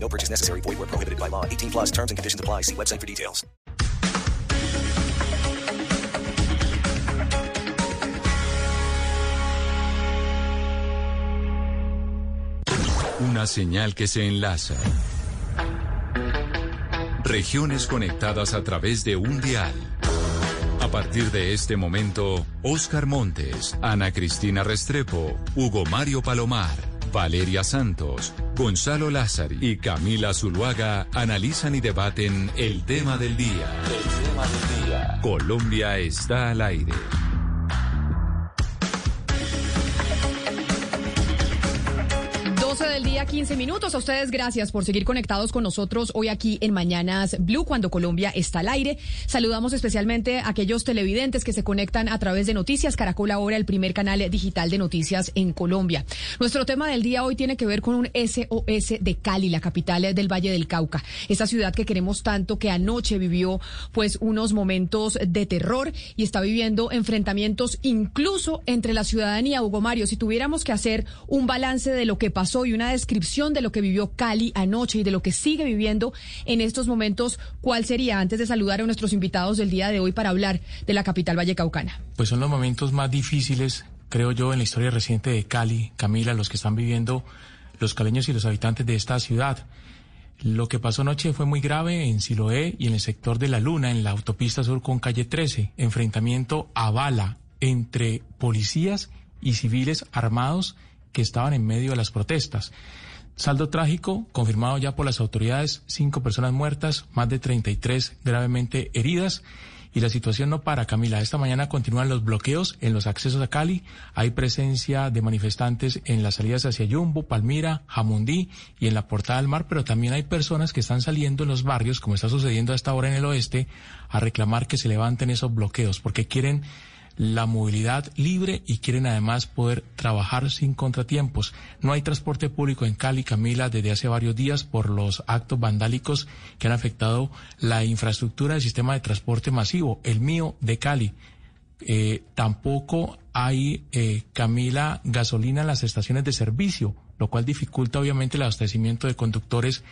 No purchase necessary. Void where prohibited by law. 18 plus terms and conditions apply. See website for details. Una señal que se enlaza. Regiones conectadas a través de un dial. A partir de este momento, Oscar Montes, Ana Cristina Restrepo, Hugo Mario Palomar, Valeria Santos, Gonzalo Lázari y Camila Zuluaga analizan y debaten el tema del día. El tema del día. Colombia está al aire. 12 del día, 15 minutos. A ustedes gracias por seguir conectados con nosotros hoy aquí en Mañanas Blue, cuando Colombia está al aire. Saludamos especialmente a aquellos televidentes que se conectan a través de Noticias Caracol ahora, el primer canal digital de noticias en Colombia. Nuestro tema del día hoy tiene que ver con un SOS de Cali, la capital del Valle del Cauca. Esa ciudad que queremos tanto, que anoche vivió pues unos momentos de terror y está viviendo enfrentamientos incluso entre la ciudadanía. Hugo Mario, si tuviéramos que hacer un balance de lo que pasó y una descripción de lo que vivió Cali anoche y de lo que sigue viviendo en estos momentos, ¿cuál sería antes de saludar a nuestros invitados del día de hoy para hablar de la capital vallecaucana? Pues son los momentos más difíciles, creo yo, en la historia reciente de Cali, Camila, los que están viviendo los caleños y los habitantes de esta ciudad. Lo que pasó anoche fue muy grave en Siloé y en el sector de La Luna, en la autopista sur con calle 13. Enfrentamiento a bala entre policías y civiles armados que estaban en medio de las protestas. Saldo trágico, confirmado ya por las autoridades, cinco personas muertas, más de 33 gravemente heridas. Y la situación no para, Camila. Esta mañana continúan los bloqueos en los accesos a Cali. Hay presencia de manifestantes en las salidas hacia Yumbo, Palmira, Jamundí y en la Portada del Mar, pero también hay personas que están saliendo en los barrios, como está sucediendo a esta hora en el oeste, a reclamar que se levanten esos bloqueos, porque quieren la movilidad libre y quieren además poder trabajar sin contratiempos. No hay transporte público en Cali, Camila, desde hace varios días por los actos vandálicos que han afectado la infraestructura del sistema de transporte masivo, el mío de Cali. Eh, tampoco hay, eh, Camila, gasolina en las estaciones de servicio, lo cual dificulta obviamente el abastecimiento de conductores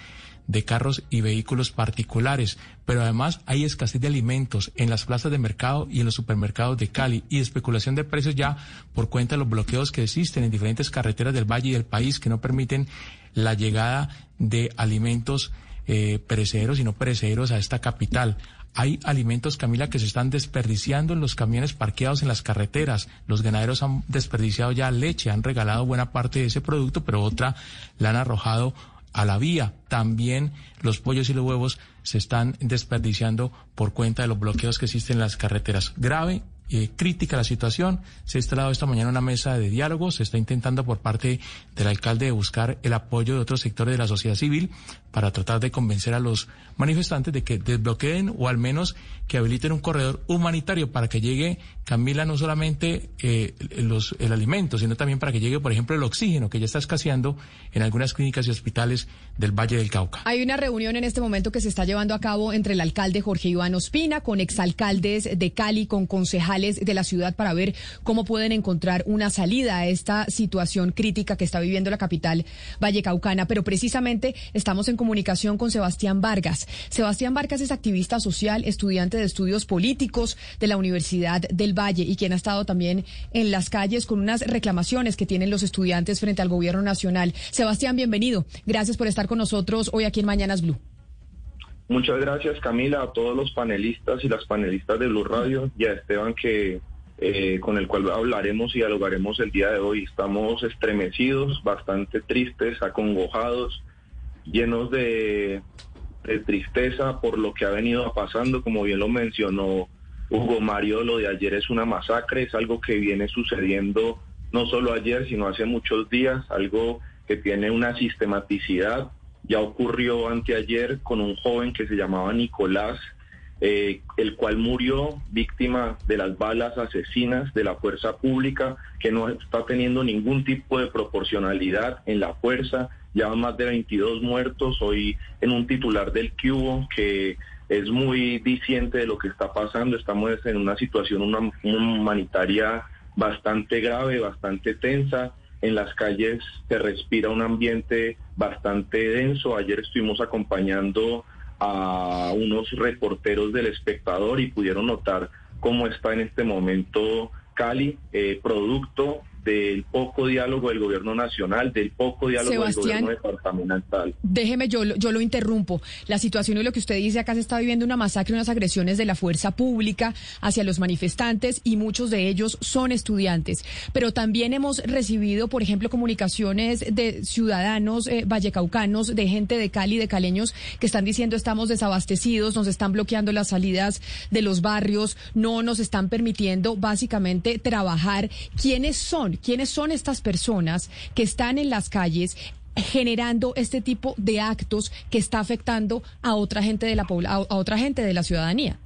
de carros y vehículos particulares, pero además hay escasez de alimentos en las plazas de mercado y en los supermercados de Cali y especulación de precios ya por cuenta de los bloqueos que existen en diferentes carreteras del valle y del país que no permiten la llegada de alimentos eh, perecederos y no perecederos a esta capital. Hay alimentos, Camila, que se están desperdiciando en los camiones parqueados en las carreteras. Los ganaderos han desperdiciado ya leche, han regalado buena parte de ese producto, pero otra la han arrojado a la vía. También los pollos y los huevos se están desperdiciando por cuenta de los bloqueos que existen en las carreteras. Grave eh, crítica la situación. Se ha instalado esta mañana una mesa de diálogo. Se está intentando por parte del alcalde de buscar el apoyo de otros sectores de la sociedad civil para tratar de convencer a los manifestantes de que desbloqueen o al menos que habiliten un corredor humanitario para que llegue, Camila, no solamente eh, los, el alimento, sino también para que llegue, por ejemplo, el oxígeno que ya está escaseando en algunas clínicas y hospitales del Valle del Cauca. Hay una reunión en este momento que se está llevando a cabo entre el alcalde Jorge Iván Ospina con exalcaldes de Cali, con concejales de la ciudad para ver cómo pueden encontrar una salida a esta situación crítica que está viviendo la capital vallecaucana. Pero precisamente estamos en comunicación con Sebastián Vargas. Sebastián Vargas es activista social, estudiante de estudios políticos de la Universidad del Valle y quien ha estado también en las calles con unas reclamaciones que tienen los estudiantes frente al gobierno nacional. Sebastián, bienvenido. Gracias por estar con nosotros hoy aquí en Mañanas Blue. Muchas gracias Camila, a todos los panelistas y las panelistas de Blue Radio y a Esteban que eh, con el cual hablaremos y dialogaremos el día de hoy. Estamos estremecidos, bastante tristes, acongojados, llenos de, tristeza por lo que ha venido pasando, como bien lo mencionó Hugo Mario, lo de ayer es una masacre, es algo que viene sucediendo no solo ayer, sino hace muchos días, algo que tiene una sistematicidad. Ya ocurrió anteayer con un joven que se llamaba Nicolás, eh, el cual murió víctima de las balas asesinas de la fuerza pública, que no está teniendo ningún tipo de proporcionalidad en la fuerza. Ya más de 22 muertos hoy en un titular del Cubo que es muy diciente de lo que está pasando. Estamos en una situación humanitaria bastante grave, bastante tensa. En las calles se respira un ambiente bastante denso. Ayer estuvimos acompañando a unos reporteros del espectador y pudieron notar cómo está en este momento Cali, eh, producto del poco diálogo del gobierno nacional, del poco diálogo del gobierno departamental. Déjeme, yo, yo lo interrumpo. La situación y lo que usted dice, acá se está viviendo una masacre, unas agresiones de la fuerza pública hacia los manifestantes y muchos de ellos son estudiantes. Pero también hemos recibido, por ejemplo, comunicaciones de ciudadanos eh, vallecaucanos, de gente de Cali, de caleños, que están diciendo estamos desabastecidos, nos están bloqueando las salidas de los barrios, no nos están permitiendo básicamente trabajar. ¿Quiénes son? Quiénes son estas personas que están en las calles generando este tipo de actos que está afectando a otra gente de la a otra gente de la ciudadanía.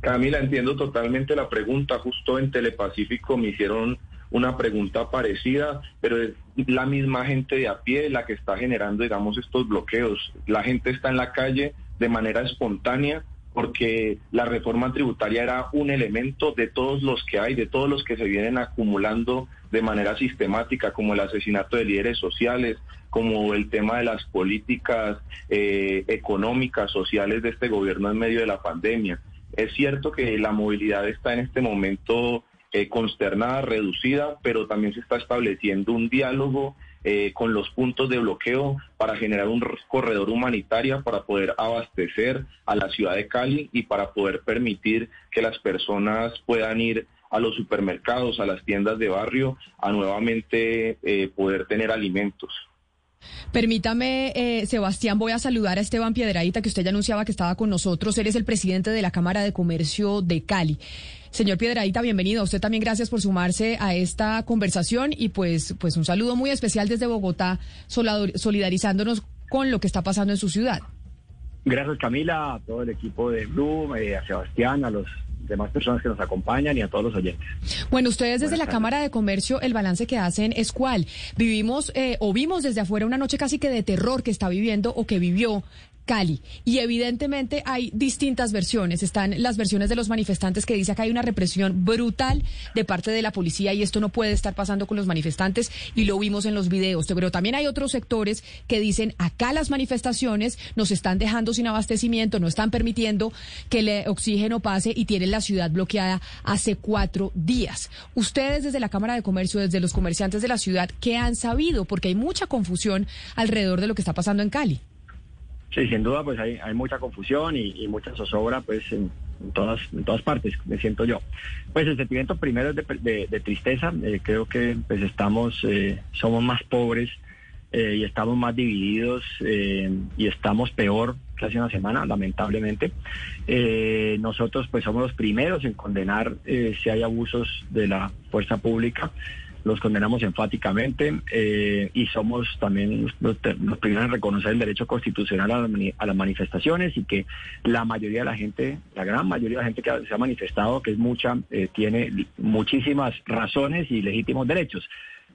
Camila, entiendo totalmente la pregunta. Justo en Telepacífico me hicieron una pregunta parecida, pero es la misma gente de a pie la que está generando, digamos, estos bloqueos. La gente está en la calle de manera espontánea porque la reforma tributaria era un elemento de todos los que hay, de todos los que se vienen acumulando de manera sistemática, como el asesinato de líderes sociales, como el tema de las políticas eh, económicas, sociales de este gobierno en medio de la pandemia. Es cierto que la movilidad está en este momento eh, consternada, reducida, pero también se está estableciendo un diálogo eh, con los puntos de bloqueo para generar un corredor humanitario para poder abastecer a la ciudad de Cali y para poder permitir que las personas puedan ir a los supermercados, a las tiendas de barrio, a nuevamente eh, poder tener alimentos. Permítame, eh, Sebastián, voy a saludar a Esteban Piedradita, que usted ya anunciaba que estaba con nosotros. Él es el presidente de la Cámara de Comercio de Cali. Señor Piedradita, bienvenido. usted también gracias por sumarse a esta conversación y pues, pues un saludo muy especial desde Bogotá, solidarizándonos con lo que está pasando en su ciudad. Gracias Camila, a todo el equipo de Blue, eh, a Sebastián, a los demás personas que nos acompañan y a todos los oyentes. Bueno, ustedes desde la Cámara de Comercio, el balance que hacen es cuál. Vivimos eh, o vimos desde afuera una noche casi que de terror que está viviendo o que vivió Cali. Y evidentemente hay distintas versiones. Están las versiones de los manifestantes que dicen que hay una represión brutal de parte de la policía y esto no puede estar pasando con los manifestantes y lo vimos en los videos. Pero también hay otros sectores que dicen acá las manifestaciones nos están dejando sin abastecimiento, no están permitiendo que el oxígeno pase y tienen la ciudad bloqueada hace cuatro días. Ustedes desde la Cámara de Comercio, desde los comerciantes de la ciudad, ¿qué han sabido? Porque hay mucha confusión alrededor de lo que está pasando en Cali. Sí, sin duda, pues hay, hay mucha confusión y, mucha zozobra, pues en, todas en todas partes, me siento yo. Pues el sentimiento primero es de, tristeza. Eh, creo que pues estamos, eh, somos más pobres eh, y estamos más divididos y estamos peor que hace una semana, lamentablemente. nosotros pues somos los primeros en condenar si hay abusos de la fuerza pública los condenamos enfáticamente eh, y somos también los, primeros en reconocer el derecho constitucional a, las manifestaciones y que la mayoría de la gente, la gran mayoría de la gente que se ha manifestado, que es mucha, eh, tiene muchísimas razones y legítimos derechos.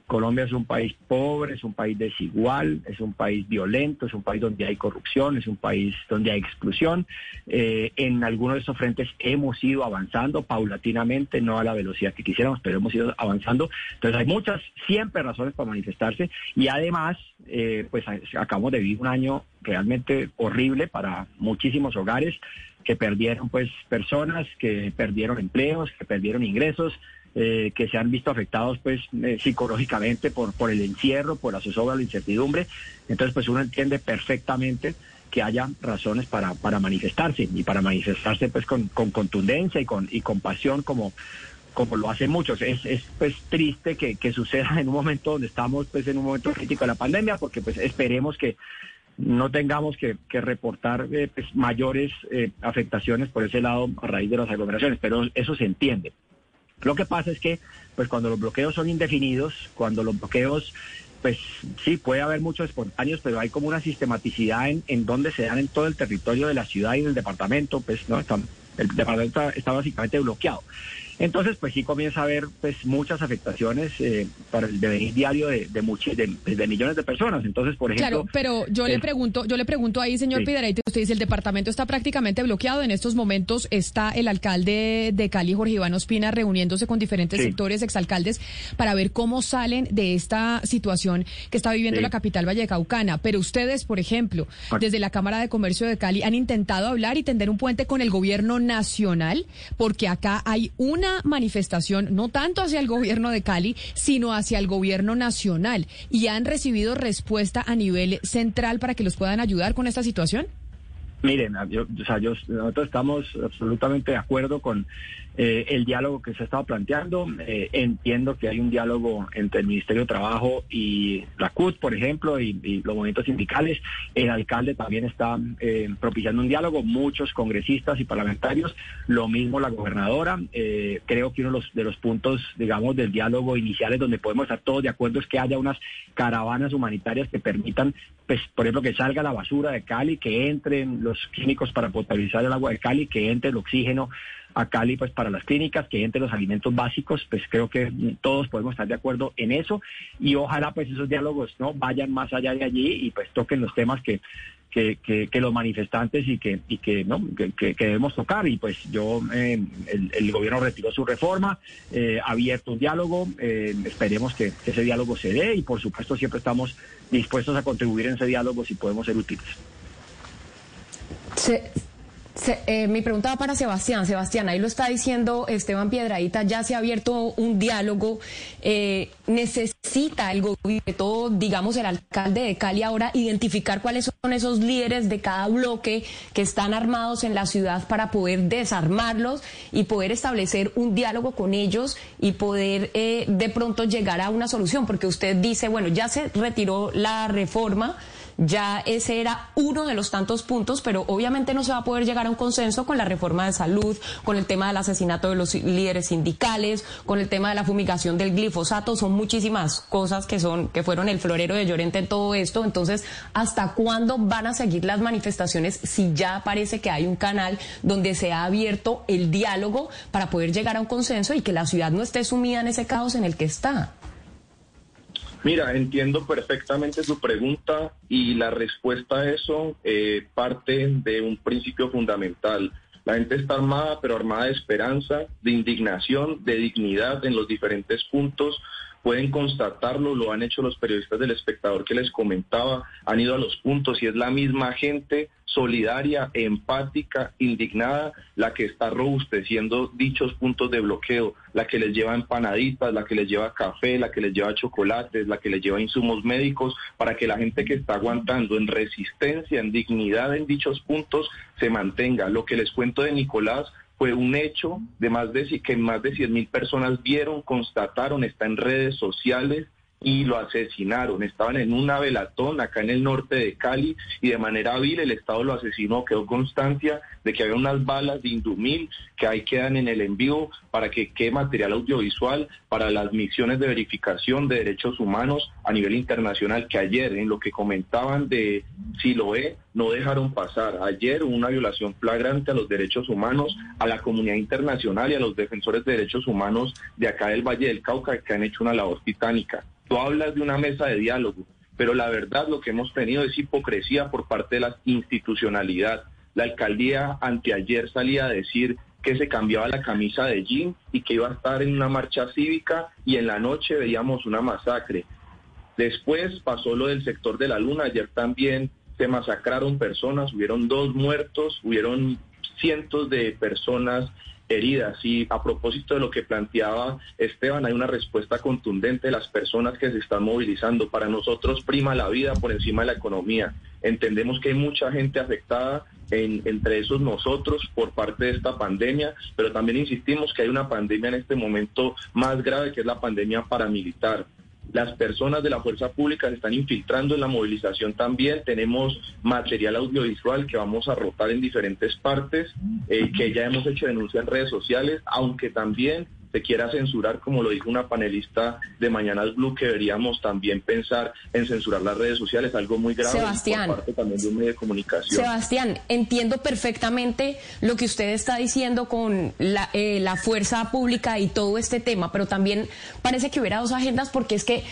Colombia es un país pobre, es un país desigual, es un país violento, es un país donde hay corrupción, es un país donde hay exclusión. Eh, en algunos de esos frentes hemos ido avanzando paulatinamente, no a la velocidad que quisiéramos, pero hemos ido avanzando. Entonces hay muchas, siempre razones para manifestarse y además, eh, pues acabamos de vivir un año realmente horrible para muchísimos hogares que perdieron pues personas, que perdieron empleos, que perdieron ingresos, eh, que se han visto afectados pues eh, psicológicamente por, por el encierro, por la zozobra, la incertidumbre. Entonces pues uno entiende perfectamente que haya razones para, para manifestarse y para manifestarse pues con, con contundencia y con, y con pasión como, como lo hacen muchos. Es, es pues triste que, suceda en un momento donde estamos pues en un momento crítico de la pandemia porque pues esperemos que no tengamos que, reportar eh, pues, mayores afectaciones por ese lado a raíz de las aglomeraciones, pero eso se entiende. Lo que pasa es que, pues cuando los bloqueos son indefinidos, cuando los bloqueos pues sí, puede haber muchos espontáneos, pero hay como una sistematicidad en, en donde se dan en todo el territorio de la ciudad y del departamento, pues no, el departamento está básicamente bloqueado. Entonces, pues sí comienza a haber pues muchas afectaciones eh, para el devenir diario de, de, millones de personas. Entonces, por ejemplo... Claro, pero yo le pregunto, yo le pregunto ahí, señor sí. usted dice, el departamento está prácticamente bloqueado. En estos momentos está el alcalde de Cali, Jorge Iván Ospina, reuniéndose con diferentes sectores, exalcaldes, para ver cómo salen de esta situación que está viviendo la capital vallecaucana. Pero ustedes, por ejemplo, desde la Cámara de Comercio de Cali, han intentado hablar y tender un puente con el gobierno nacional, porque acá hay una manifestación no tanto hacia el gobierno de Cali, sino hacia el gobierno nacional. ¿Y han recibido respuesta a nivel central para que los puedan ayudar con esta situación? Miren, yo, nosotros estamos absolutamente de acuerdo con eh, el diálogo que se ha estado planteando. Eh, entiendo que hay un diálogo entre el Ministerio de Trabajo y la CUT, por ejemplo, y, los movimientos sindicales. El alcalde también está eh, propiciando un diálogo, muchos congresistas y parlamentarios, lo mismo la gobernadora. creo que uno de los, de los puntos, digamos, del diálogo iniciales donde podemos estar todos de acuerdo es que haya unas caravanas humanitarias que permitan, pues, por ejemplo, que salga la basura de Cali, que entren los químicos para potabilizar el agua de Cali, que entre el oxígeno a Cali pues para las clínicas, que entre los alimentos básicos, pues creo que todos podemos estar de acuerdo en eso. Y ojalá pues esos diálogos no vayan más allá de allí y pues toquen los temas que que, que, los manifestantes y que y que no que, debemos tocar. Y pues yo eh, el, gobierno retiró su reforma eh, abierto un diálogo eh, esperemos que, ese diálogo se dé y por supuesto siempre estamos dispuestos a contribuir en ese diálogo si podemos ser útiles eh, mi pregunta va para Sebastián. Sebastián, ahí lo está diciendo Esteban Piedradita, ya se ha abierto un diálogo. Eh, necesita el gobierno, digamos el alcalde de Cali ahora, identificar cuáles son esos líderes de cada bloque que están armados en la ciudad para poder desarmarlos y poder establecer un diálogo con ellos y poder eh, de pronto llegar a una solución. Porque usted dice, bueno, ya se retiró la reforma ya ese era uno de los tantos puntos, pero obviamente no se va a poder llegar a un consenso con la reforma de salud, con el tema del asesinato de los líderes sindicales, con el tema de la fumigación del glifosato, son muchísimas cosas que son que fueron el florero de Llorente en todo esto. Entonces, ¿hasta cuándo van a seguir las manifestaciones si ya parece que hay un canal donde se ha abierto el diálogo para poder llegar a un consenso y que la ciudad no esté sumida en ese caos en el que está? Mira, entiendo perfectamente su pregunta y la respuesta a eso eh, parte de un principio fundamental. La gente está armada, pero armada de esperanza, de indignación, de dignidad en los diferentes puntos pueden constatarlo, lo han hecho los periodistas del espectador que les comentaba, han ido a los puntos y es la misma gente solidaria, empática, indignada, la que está robusteciendo dichos puntos de bloqueo, la que les lleva empanaditas, la que les lleva café, la que les lleva chocolates, la que les lleva insumos médicos, para que la gente que está aguantando en resistencia, en dignidad en dichos puntos, se mantenga. Lo que les cuento de Nicolás fue un hecho de más de que más de 100 mil personas vieron, constataron, está en redes sociales y lo asesinaron. Estaban en una velatón acá en el norte de Cali y de manera vil el Estado lo asesinó. Quedó constancia de que había unas balas de Indumil que ahí quedan en el envío para que quede material audiovisual para las misiones de verificación de derechos humanos a nivel internacional que ayer en lo que comentaban de Siloé no dejaron pasar. Ayer hubo una violación flagrante a los derechos humanos, a la comunidad internacional y a los defensores de derechos humanos de acá del Valle del Cauca que han hecho una labor titánica. Tú hablas de una mesa de diálogo, pero la verdad lo que hemos tenido es hipocresía por parte de la institucionalidad. La alcaldía anteayer salía a decir que se cambiaba la camisa de jean y que iba a estar en una marcha cívica y en la noche veíamos una masacre. Después pasó lo del sector de la luna, ayer también se masacraron personas, hubieron dos muertos, hubieron cientos de personas heridas. Y a propósito de lo que planteaba Esteban, hay una respuesta contundente de las personas que se están movilizando. Para nosotros prima la vida por encima de la economía. Entendemos que hay mucha gente afectada, entre esos nosotros, por parte de esta pandemia, pero también insistimos que hay una pandemia en este momento más grave, que es la pandemia paramilitar. Las personas de la fuerza pública se están infiltrando en la movilización también. Tenemos material audiovisual que vamos a rotar en diferentes partes, eh, que ya hemos hecho denuncia en redes sociales, aunque también se quiera censurar, como lo dijo una panelista de Mañanas Blue, que deberíamos también pensar en censurar las redes sociales, algo muy grave Sebastián, por parte también de un medio de comunicación. Sebastián, entiendo perfectamente lo que usted está diciendo con la, eh, la fuerza pública y todo este tema, pero también parece que hubiera dos agendas porque es que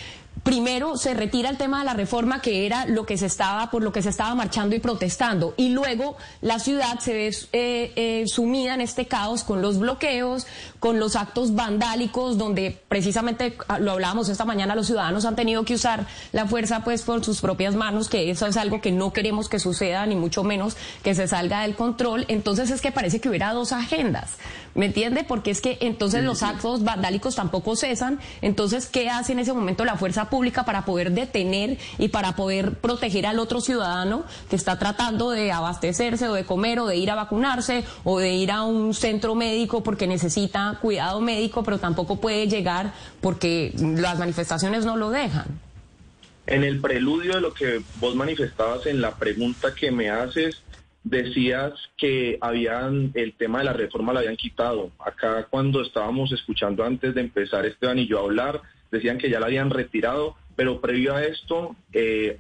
primero se retira el tema de la reforma que era lo que se estaba por lo que se estaba marchando y protestando y luego la ciudad se ve eh, eh, sumida en este caos con los bloqueos con los actos vandálicos donde precisamente ah, lo hablábamos esta mañana los ciudadanos han tenido que usar la fuerza pues por sus propias manos que eso es algo que no queremos que suceda ni mucho menos que se salga del control. Entonces es que parece que hubiera dos agendas ¿me entiende? porque es que entonces los actos vandálicos tampoco cesan. Entonces ¿qué hace en ese momento la fuerza pública para poder detener y para poder proteger al otro ciudadano que está tratando de abastecerse o de comer o de ir a vacunarse o de ir a un centro médico porque necesita cuidado médico, pero tampoco puede llegar porque las manifestaciones no lo dejan. En el preludio de lo que vos manifestabas en la pregunta que me haces, decías que habían el tema de la reforma lo habían quitado. Acá cuando estábamos escuchando antes de empezar Esteban y yo a hablar, decían que ya la habían retirado, pero previo a esto, eh,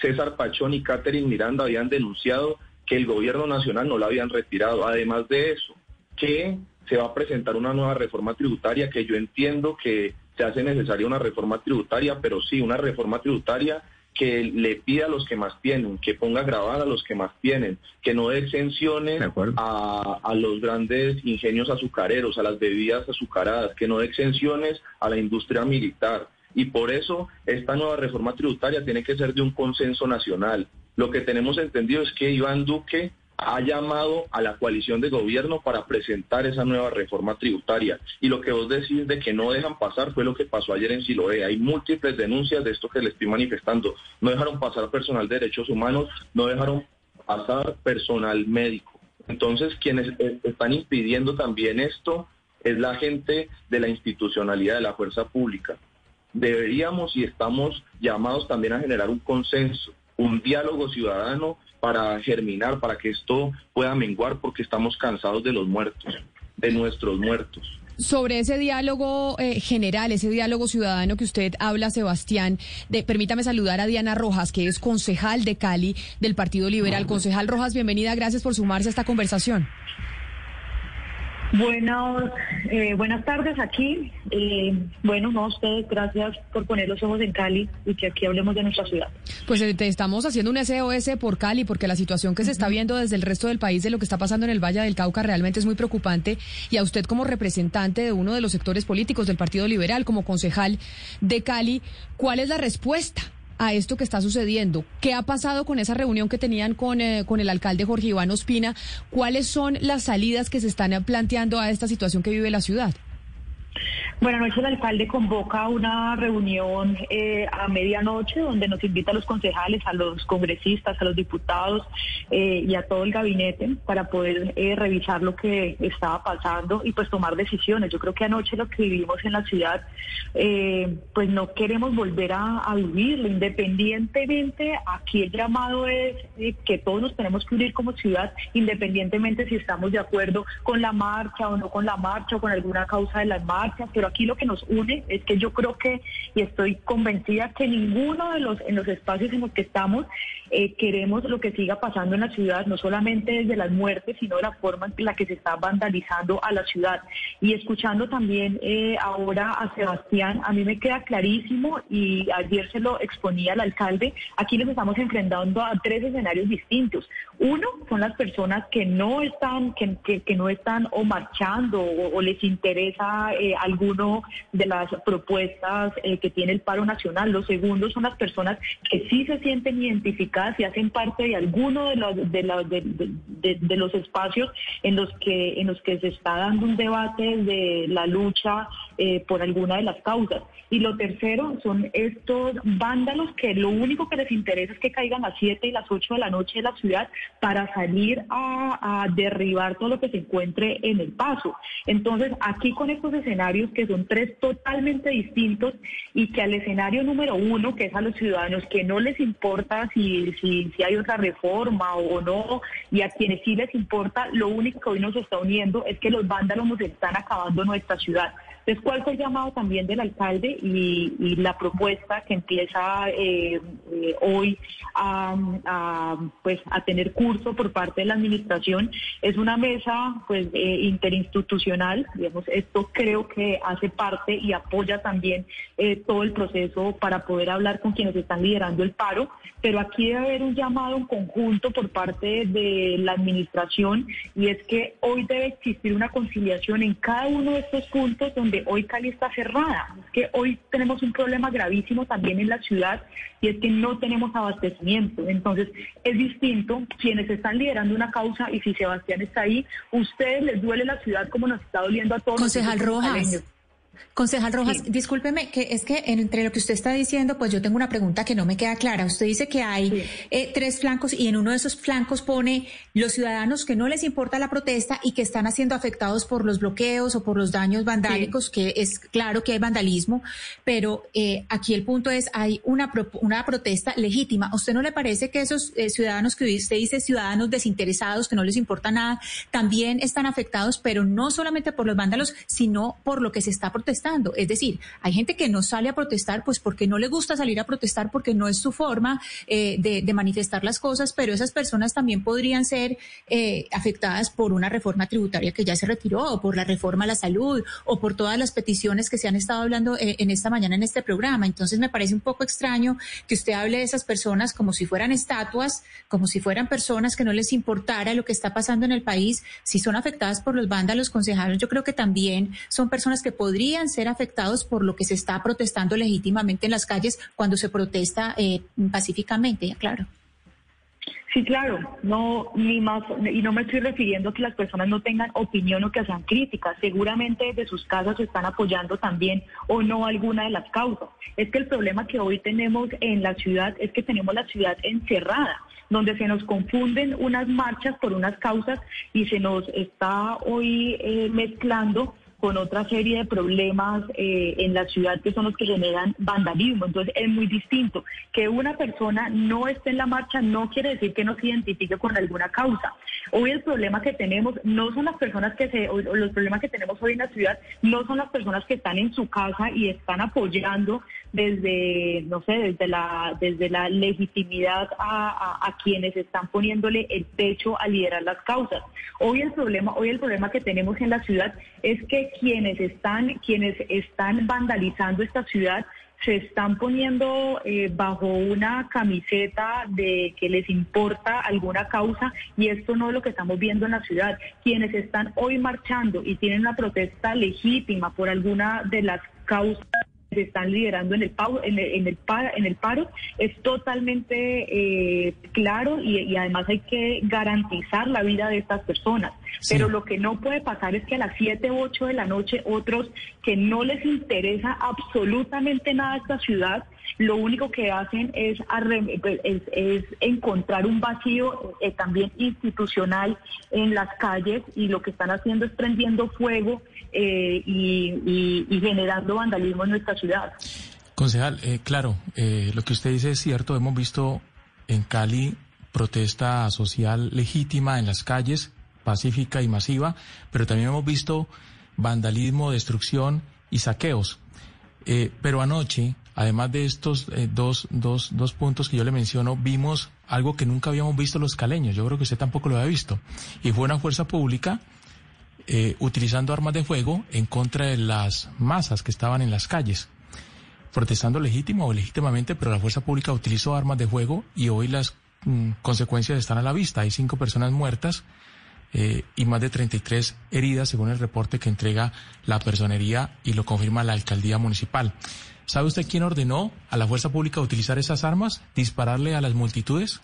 César Pachón y Catherine Miranda habían denunciado que el gobierno nacional no la habían retirado. Además de eso, que se va a presentar una nueva reforma tributaria que yo entiendo que se hace necesaria una reforma tributaria, pero sí, una reforma tributaria que le pida a los que más tienen, que ponga grabar a los que más tienen, que no dé exenciones a, a, los grandes ingenios azucareros, a las bebidas azucaradas, que no dé exenciones a la industria militar. Y por eso esta nueva reforma tributaria tiene que ser de un consenso nacional. Lo que tenemos entendido es que Iván Duque ha llamado a la coalición de gobierno para presentar esa nueva reforma tributaria. Y lo que vos decís de que no dejan pasar fue lo que pasó ayer en Siloé. Hay múltiples denuncias de esto que le estoy manifestando. No dejaron pasar personal de derechos humanos, no dejaron pasar personal médico. Entonces, quienes están impidiendo también esto es la gente de la institucionalidad de la fuerza pública. Deberíamos y estamos llamados también a generar un consenso, un diálogo ciudadano para germinar, para que esto pueda menguar, porque estamos cansados de los muertos, de nuestros muertos. Sobre ese diálogo eh, general, ese diálogo ciudadano que usted habla, Sebastián, de, permítame saludar a Diana Rojas, que es concejal de Cali del Partido Liberal. Concejal Rojas, bienvenida, gracias por sumarse a esta conversación. Buenas, eh, buenas tardes aquí. Eh, bueno, no a ustedes, gracias por poner los ojos en Cali y que aquí hablemos de nuestra ciudad. Pues eh, te estamos haciendo un SOS por Cali porque la situación que se está viendo desde el resto del país de lo que está pasando en el Valle del Cauca realmente es muy preocupante y a usted como representante de uno de los sectores políticos del Partido Liberal, como concejal de Cali, ¿cuál es la respuesta? A esto que está sucediendo. ¿Qué ha pasado con esa reunión que tenían con, eh, con el alcalde Jorge Iván Ospina? ¿Cuáles son las salidas que se están planteando a esta situación que vive la ciudad? Bueno, anoche el alcalde convoca una reunión eh, a medianoche donde nos invita a los concejales, a los congresistas, a los diputados eh, y a todo el gabinete para poder eh, revisar lo que estaba pasando y pues tomar decisiones. Yo creo que anoche lo que vivimos en la ciudad, pues no queremos volver a, a, vivirlo. Independientemente, aquí el llamado es que todos nos tenemos que unir como ciudad, independientemente si estamos de acuerdo con la marcha o no con la marcha o con alguna causa de las marchas, pero aquí lo que nos une es que yo creo que, y estoy convencida que ninguno de los, en los espacios en los que estamos eh, queremos lo que siga pasando en la ciudad, no solamente desde las muertes, sino de la forma en la que se está vandalizando a la ciudad. Y escuchando también eh, ahora a Sebastián, a mí me queda clarísimo y ayer se lo exponía al alcalde, aquí nos estamos enfrentando a tres escenarios distintos. Uno son las personas que no están, que, no están o marchando o, les interesa eh, alguno de las propuestas que tiene el paro nacional. Los segundos son las personas que sí se sienten identificadas si hacen parte de alguno de los, de, los espacios en los, que, en los que se está dando un debate de la lucha eh, por alguna de las causas. Y lo tercero son estos vándalos que lo único que les interesa es que caigan a las 7 y las 8 de la noche de la ciudad para salir a, derribar todo lo que se encuentre en el paso. Entonces, aquí con estos escenarios que son tres totalmente distintos y que al escenario número uno, que es a los ciudadanos que no les importa si, si, si hay otra reforma o no, y a quienes sí les importa, lo único que hoy nos está uniendo es que los vándalos nos están acabando nuestra ciudad. Entonces, ¿cuál fue el llamado también del alcalde y, la propuesta que empieza eh, eh, hoy a, pues, a tener curso por parte de la administración? Es una mesa pues, eh, interinstitucional, digamos, esto creo que hace parte y apoya también todo el proceso para poder hablar con quienes están liderando el paro, pero aquí debe haber un llamado en conjunto por parte de la administración y es que hoy debe existir una conciliación en cada uno de estos puntos donde hoy Cali está cerrada. Es que hoy tenemos un problema gravísimo también en la ciudad y es que no tenemos abastecimiento. Entonces, es distinto quienes están liderando una causa y si Sebastián está ahí, ustedes les duele la ciudad como nos está doliendo a todos. Concejal Rojas. Concejal Rojas, discúlpeme, que es que entre lo que usted está diciendo, pues yo tengo una pregunta que no me queda clara. Usted dice que hay eh, tres flancos y en uno de esos flancos pone los ciudadanos que no les importa la protesta y que están siendo afectados por los bloqueos o por los daños vandálicos, que es claro que hay vandalismo, pero eh, aquí el punto es, hay una, una protesta legítima. ¿A usted no le parece que esos eh, ciudadanos que usted dice, ciudadanos desinteresados, que no les importa nada, también están afectados, pero no solamente por los vándalos, sino por lo que se está protestando? Es decir, hay gente que no sale a protestar pues porque no le gusta salir a protestar porque no es su forma eh, de, manifestar las cosas, pero esas personas también podrían ser eh, afectadas por una reforma tributaria que ya se retiró o por la reforma a la salud o por todas las peticiones que se han estado hablando eh, en esta mañana en este programa. Entonces me parece un poco extraño que usted hable de esas personas como si fueran estatuas, como si fueran personas que no les importara lo que está pasando en el país. Si son afectadas por los vándalos concejales, yo creo que también son personas que podrían ser afectados por lo que se está protestando legítimamente en las calles cuando se protesta eh, pacíficamente, claro. Sí, claro, no ni más y no me estoy refiriendo a que las personas no tengan opinión o que sean críticas. Seguramente desde sus casas están apoyando también o no alguna de las causas. Es que el problema que hoy tenemos en la ciudad es que tenemos la ciudad encerrada donde se nos confunden unas marchas por unas causas y se nos está hoy eh, mezclando con otra serie de problemas eh, en la ciudad que son los que generan vandalismo. Entonces es muy distinto. Que una persona no esté en la marcha no quiere decir que no se identifique con alguna causa. Hoy el problema que tenemos no son las personas que se, los problemas que tenemos hoy en la ciudad no son las personas que están en su casa y están apoyando desde, no sé, desde la, desde la legitimidad a, quienes están poniéndole el techo a liderar las causas. Hoy el problema, hoy el problema que tenemos en la ciudad es que quienes están, quienes están vandalizando esta ciudad se están poniendo eh, bajo una camiseta de que les importa alguna causa y esto no es lo que estamos viendo en la ciudad. Quienes están hoy marchando y tienen una protesta legítima por alguna de las causas se están liderando en el, en el, en el, en el paro es totalmente eh, claro y, además hay que garantizar la vida de estas personas. Pero lo que no puede pasar es que a las 7 u 8 de la noche otros que no les interesa absolutamente nada esta ciudad, lo único que hacen es, pues, es, encontrar un vacío eh, también institucional en las calles y lo que están haciendo es prendiendo fuego eh, y, generando vandalismo en nuestra ciudad. Concejal, eh, claro, lo que usted dice es cierto, hemos visto en Cali protesta social legítima en las calles, pacífica y masiva, pero también hemos visto vandalismo, destrucción y saqueos. pero anoche Además de estos eh, dos, dos, dos puntos que yo le menciono, vimos algo que nunca habíamos visto los caleños. Yo creo que usted tampoco lo había visto. Y fue una fuerza pública eh, utilizando armas de fuego en contra de las masas que estaban en las calles. Protestando legítimo o legítimamente, pero la fuerza pública utilizó armas de fuego y hoy las mm, consecuencias están a la vista. Hay cinco personas muertas eh, y más de 33 heridas, según el reporte que entrega la personería y lo confirma la alcaldía municipal. ¿Sabe usted quién ordenó a la fuerza pública utilizar esas armas, dispararle a las multitudes?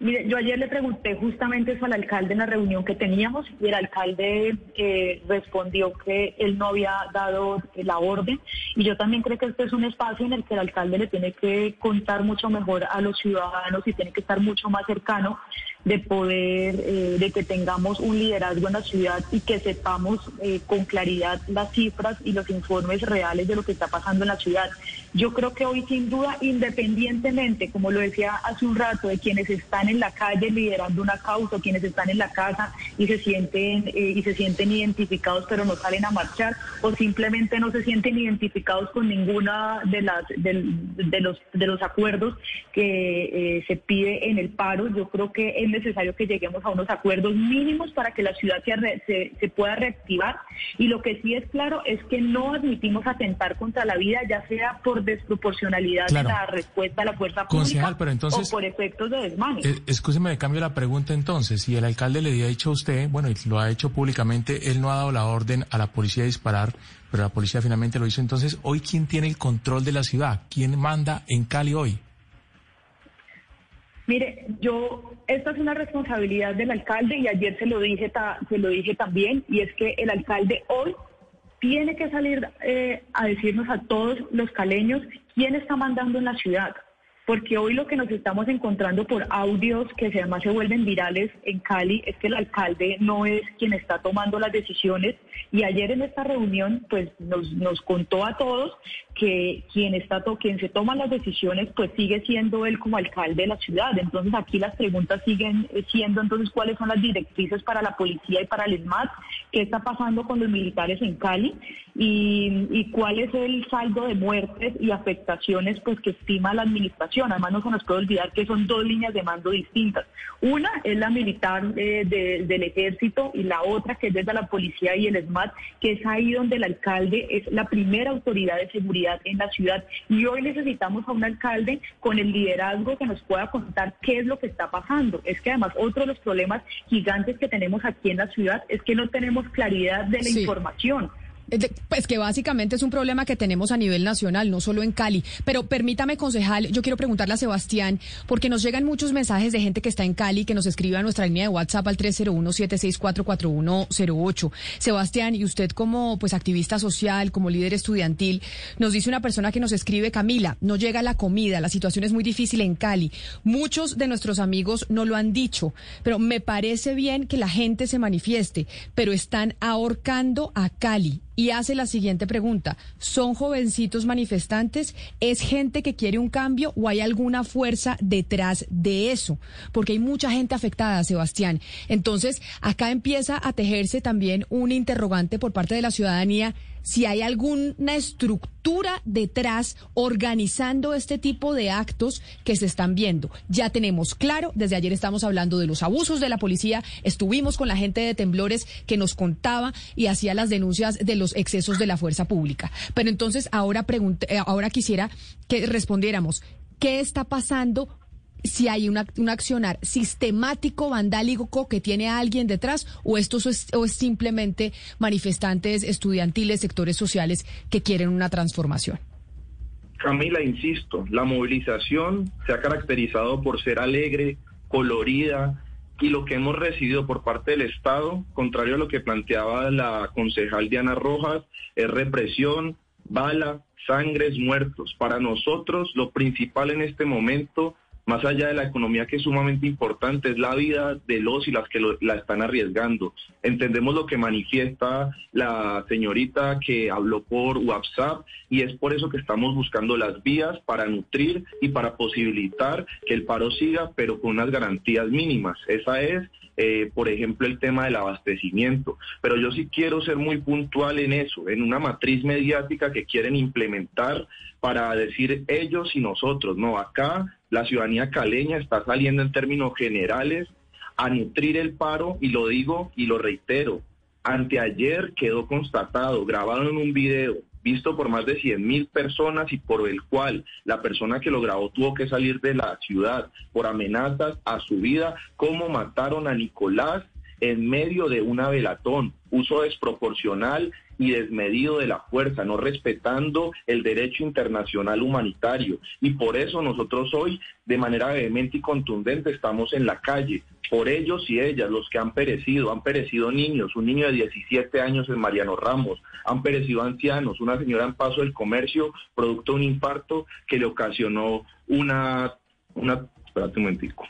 Mire, yo ayer le pregunté justamente eso al alcalde en la reunión que teníamos y el alcalde eh, respondió que él no había dado la orden y yo también creo que este es un espacio en el que el alcalde le tiene que contar mucho mejor a los ciudadanos y tiene que estar mucho más cercano de poder, eh, de que tengamos un liderazgo en la ciudad y que sepamos eh, con claridad las cifras y los informes reales de lo que está pasando en la ciudad. Yo creo que hoy sin duda, independientemente, como lo decía hace un rato, de quienes están en la calle liderando una causa, quienes están en la casa y se sienten eh, y se sienten identificados pero no salen a marchar o simplemente no se sienten identificados con ninguna de las de, los de los acuerdos que se pide en el paro, yo creo que es necesario que lleguemos a unos acuerdos mínimos para que la ciudad se, se, pueda reactivar. Y lo que sí es claro es que no admitimos atentar contra la vida, ya sea por desproporcionalidad de la respuesta a la fuerza pública pero entonces, o por efectos de desmanes. Eh, escúcheme, cambio la pregunta entonces. Si el alcalde le había dicho a usted, bueno, y lo ha hecho públicamente, él no ha dado la orden a la policía de disparar, pero la policía finalmente lo hizo. Entonces, ¿hoy quién tiene el control de la ciudad? ¿Quién manda en Cali hoy? Mire, yo, esta es una responsabilidad del alcalde y ayer se lo dije, se lo dije también, y es que el alcalde hoy tiene que salir eh, a decirnos a todos los caleños quién está mandando en la ciudad porque hoy lo que nos estamos encontrando por audios que además se vuelven virales en Cali es que el alcalde no es quien está tomando las decisiones. Y ayer en esta reunión pues nos, nos contó a todos que quien está quien se toma las decisiones pues sigue siendo él como alcalde de la ciudad. Entonces aquí las preguntas siguen siendo entonces cuáles son las directrices para la policía y para el ESMAD, qué está pasando con los militares en Cali y, y cuál es el saldo de muertes y afectaciones pues que estima la administración Además, no se nos puede olvidar que son dos líneas de mando distintas. Una es la militar eh, del ejército y la otra que es desde la policía y el SMAT, que es ahí donde el alcalde es la primera autoridad de seguridad en la ciudad. Y hoy necesitamos a un alcalde con el liderazgo que nos pueda contar qué es lo que está pasando. Es que además otro de los problemas gigantes que tenemos aquí en la ciudad es que no tenemos claridad de la información. Pues que básicamente es un problema que tenemos a nivel nacional, no solo en Cali. Pero permítame, concejal, yo quiero preguntarle a Sebastián, porque nos llegan muchos mensajes de gente que está en Cali, que nos escribe a nuestra línea de WhatsApp al 301-764-4108. Sebastián, y usted como pues activista social, como líder estudiantil, nos dice una persona que nos escribe, Camila, no llega la comida, la situación es muy difícil en Cali. Muchos de nuestros amigos no lo han dicho, pero me parece bien que la gente se manifieste, pero están ahorcando a Cali y hace la siguiente pregunta. ¿Son jovencitos manifestantes? ¿Es gente que quiere un cambio o hay alguna fuerza detrás de eso? Porque hay mucha gente afectada, Sebastián. Entonces, acá empieza a tejerse también un interrogante por parte de la ciudadanía si hay alguna estructura detrás organizando este tipo de actos que se están viendo. Ya tenemos claro, desde ayer estamos hablando de los abusos de la policía, estuvimos con la gente de temblores que nos contaba y hacía las denuncias de los excesos de la fuerza pública. Pero entonces ahora, eh, ahora quisiera que respondiéramos, ¿qué está pasando si hay una, un accionar sistemático, vandálico que tiene a alguien detrás o esto es, o es simplemente manifestantes estudiantiles, sectores sociales que quieren una transformación. Camila, insisto, la movilización se ha caracterizado por ser alegre, colorida, y lo que hemos recibido por parte del Estado, contrario a lo que planteaba la concejal Diana Rojas, es represión, bala, sangres, muertos. Para nosotros lo principal en este momento más allá de la economía que es sumamente importante, es la vida de los y las que la están arriesgando. Entendemos lo que manifiesta la señorita que habló por WhatsApp y es por eso que estamos buscando las vías para nutrir y para posibilitar que el paro siga, pero con unas garantías mínimas. Esa es eh, por ejemplo, el tema del abastecimiento. Pero yo sí quiero ser muy puntual en eso, en una matriz mediática que quieren implementar para decir ellos y nosotros. No, acá la ciudadanía caleña está saliendo en términos generales a nutrir el paro y lo digo y lo reitero. Anteayer quedó constatado, grabado en un video, visto por más de 100 mil personas y por el cual la persona que lo grabó tuvo que salir de la ciudad por amenazas a su vida, cómo mataron a Nicolás en medio de una velatón, uso desproporcional y desmedido de la fuerza, no respetando el derecho internacional humanitario. Y por eso nosotros hoy, de manera vehemente y contundente, estamos en la calle. Por ellos y ellas, los que han perecido, han perecido niños, un niño de 17 años en Mariano Ramos, han perecido ancianos, una señora en paso del comercio, producto de un infarto que le ocasionó una, una, espérate un momentico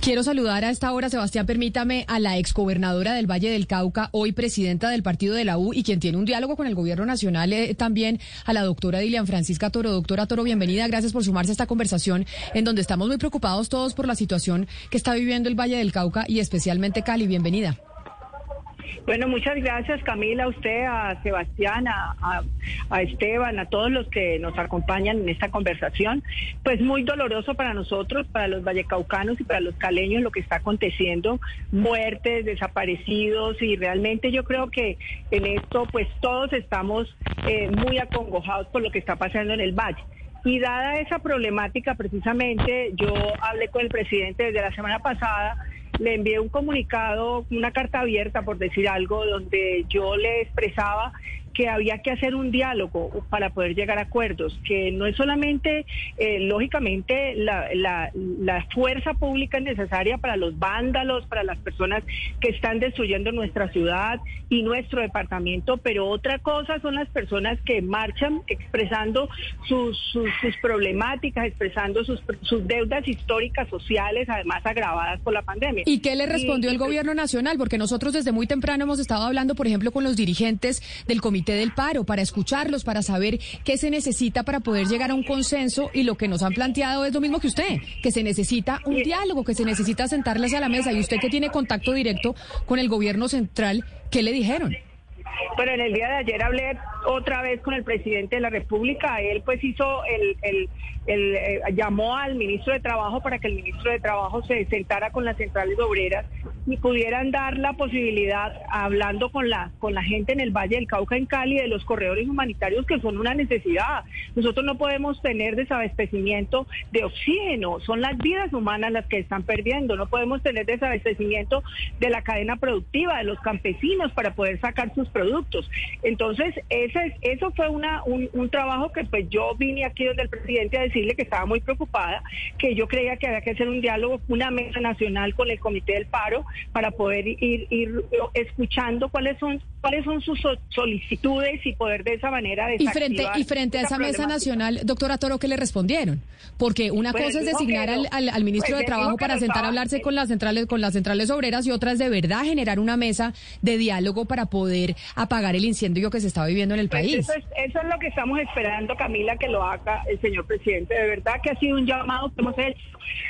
Quiero saludar a esta hora, Sebastián, permítame, a la exgobernadora del Valle del Cauca, hoy presidenta del partido de la U y quien tiene un diálogo con el gobierno nacional eh, también, a la doctora Dilian Francisca Toro. Doctora Toro, bienvenida. Gracias por sumarse a esta conversación en donde estamos muy preocupados todos por la situación que está viviendo el Valle del Cauca y especialmente Cali. Bienvenida. Bueno, muchas gracias Camila, a usted, a Sebastián, a, Esteban, a todos los que nos acompañan en esta conversación. Pues muy doloroso para nosotros, para los vallecaucanos y para los caleños lo que está aconteciendo, muertes, desaparecidos y realmente yo creo que en esto pues todos estamos eh, muy acongojados por lo que está pasando en el valle. Y dada esa problemática, precisamente yo hablé con el presidente desde la semana pasada le envié un comunicado, una carta abierta, por decir algo, donde yo le expresaba que había que hacer un diálogo para poder llegar a acuerdos, que no es solamente, eh, lógicamente, la, la, fuerza pública necesaria para los vándalos, para las personas que están destruyendo nuestra ciudad y nuestro departamento, pero otra cosa son las personas que marchan expresando sus, sus, problemáticas, expresando sus, sus deudas históricas sociales, además agravadas por la pandemia. ¿Y qué le respondió el gobierno nacional? Porque nosotros desde muy temprano hemos estado hablando, por ejemplo, con los dirigentes del comité del paro, para escucharlos, para saber qué se necesita para poder llegar a un consenso y lo que nos han planteado es lo mismo que usted, que se necesita un diálogo, que se necesita sentarles a la mesa y usted que tiene contacto directo con el gobierno central, ¿qué le dijeron? Pero en el día de ayer hablé otra vez con el presidente de la República. Él pues hizo el, el, el eh, llamó al ministro de Trabajo para que el ministro de Trabajo se sentara con las centrales obreras y pudieran dar la posibilidad, hablando con la, con la gente en el Valle del Cauca, en Cali, de los corredores humanitarios que son una necesidad. Nosotros no podemos tener desabastecimiento de oxígeno, son las vidas humanas las que están perdiendo, no podemos tener desabastecimiento de la cadena productiva, de los campesinos para poder sacar sus productos. Entonces, ese, eso fue una, un, trabajo que pues yo vine aquí donde el presidente a que estaba muy preocupada, que yo creía que había que hacer un diálogo, una mesa nacional con el Comité del Paro, para poder ir escuchando cuáles son cuáles son sus solicitudes y poder de esa manera y frente y frente a esa mesa nacional doctora Toro qué le respondieron porque una pues cosa es designar al, al, ministro pues de trabajo para sentar a hablarse con las centrales con las centrales obreras y otra es de verdad generar una mesa de diálogo para poder apagar el incendio que se está viviendo en el pues país. eso es, eso es lo que estamos esperando Camila que lo haga el señor presidente. De verdad que ha sido un llamado que hemos hecho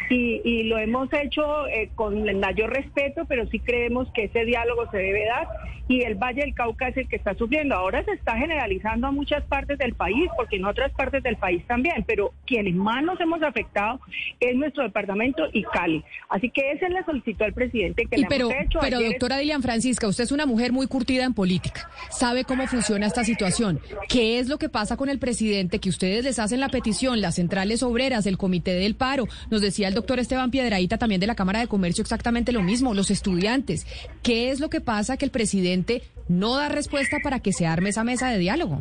y, y lo hemos hecho eh, con el mayor respeto pero sí creemos que ese diálogo se debe dar y el Valle del Cauca es el que está sufriendo. Ahora se está generalizando a muchas partes del país, porque en otras partes del país también, pero quienes más nos hemos afectado es nuestro departamento y Cali. Así que esa es la solicitud al presidente que le pero, hemos hecho. Pero doctora Dilian Francisca, usted es una mujer muy curtida en política, sabe cómo funciona esta situación. ¿Qué es lo que pasa con el presidente? Que ustedes les hacen la petición, las centrales obreras, el comité del paro, nos decía el doctor Esteban Piedraíta también de la Cámara de Comercio exactamente lo mismo, los estudiantes. ¿Qué es lo que pasa que el presidente no da respuesta para que se arme esa mesa de diálogo?